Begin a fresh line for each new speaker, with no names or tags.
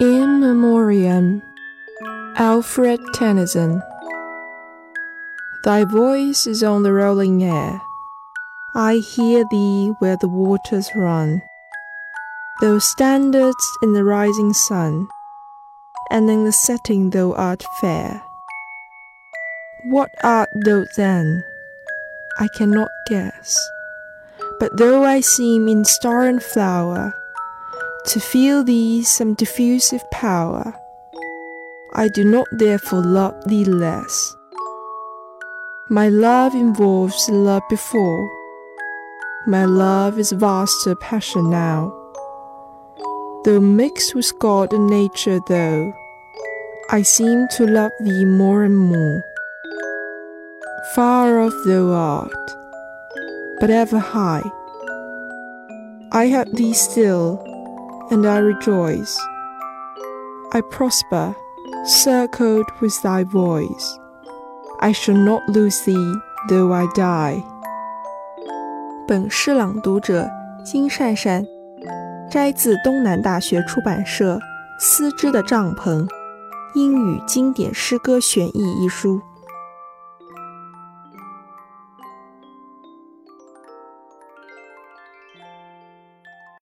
In Memoriam, Alfred Tennyson. Thy voice is on the rolling air. I hear thee where the waters run. Thou standest in the rising sun, and in the setting thou art fair. What art thou then? I cannot guess. But though I seem in star and flower to feel thee some diffusive power, I do not therefore love thee less. My love involves the love before. My love is vaster passion now. Though mixed with God and nature, though, I seem to love thee more and more. Far off thou art, but ever high. I have thee still, and I rejoice. I prosper, circled with thy voice. I shall not lose thee, though I die.
本诗朗读者金善善，摘自东南大学出版社《丝织的帐篷：英语经典诗歌选译》一书。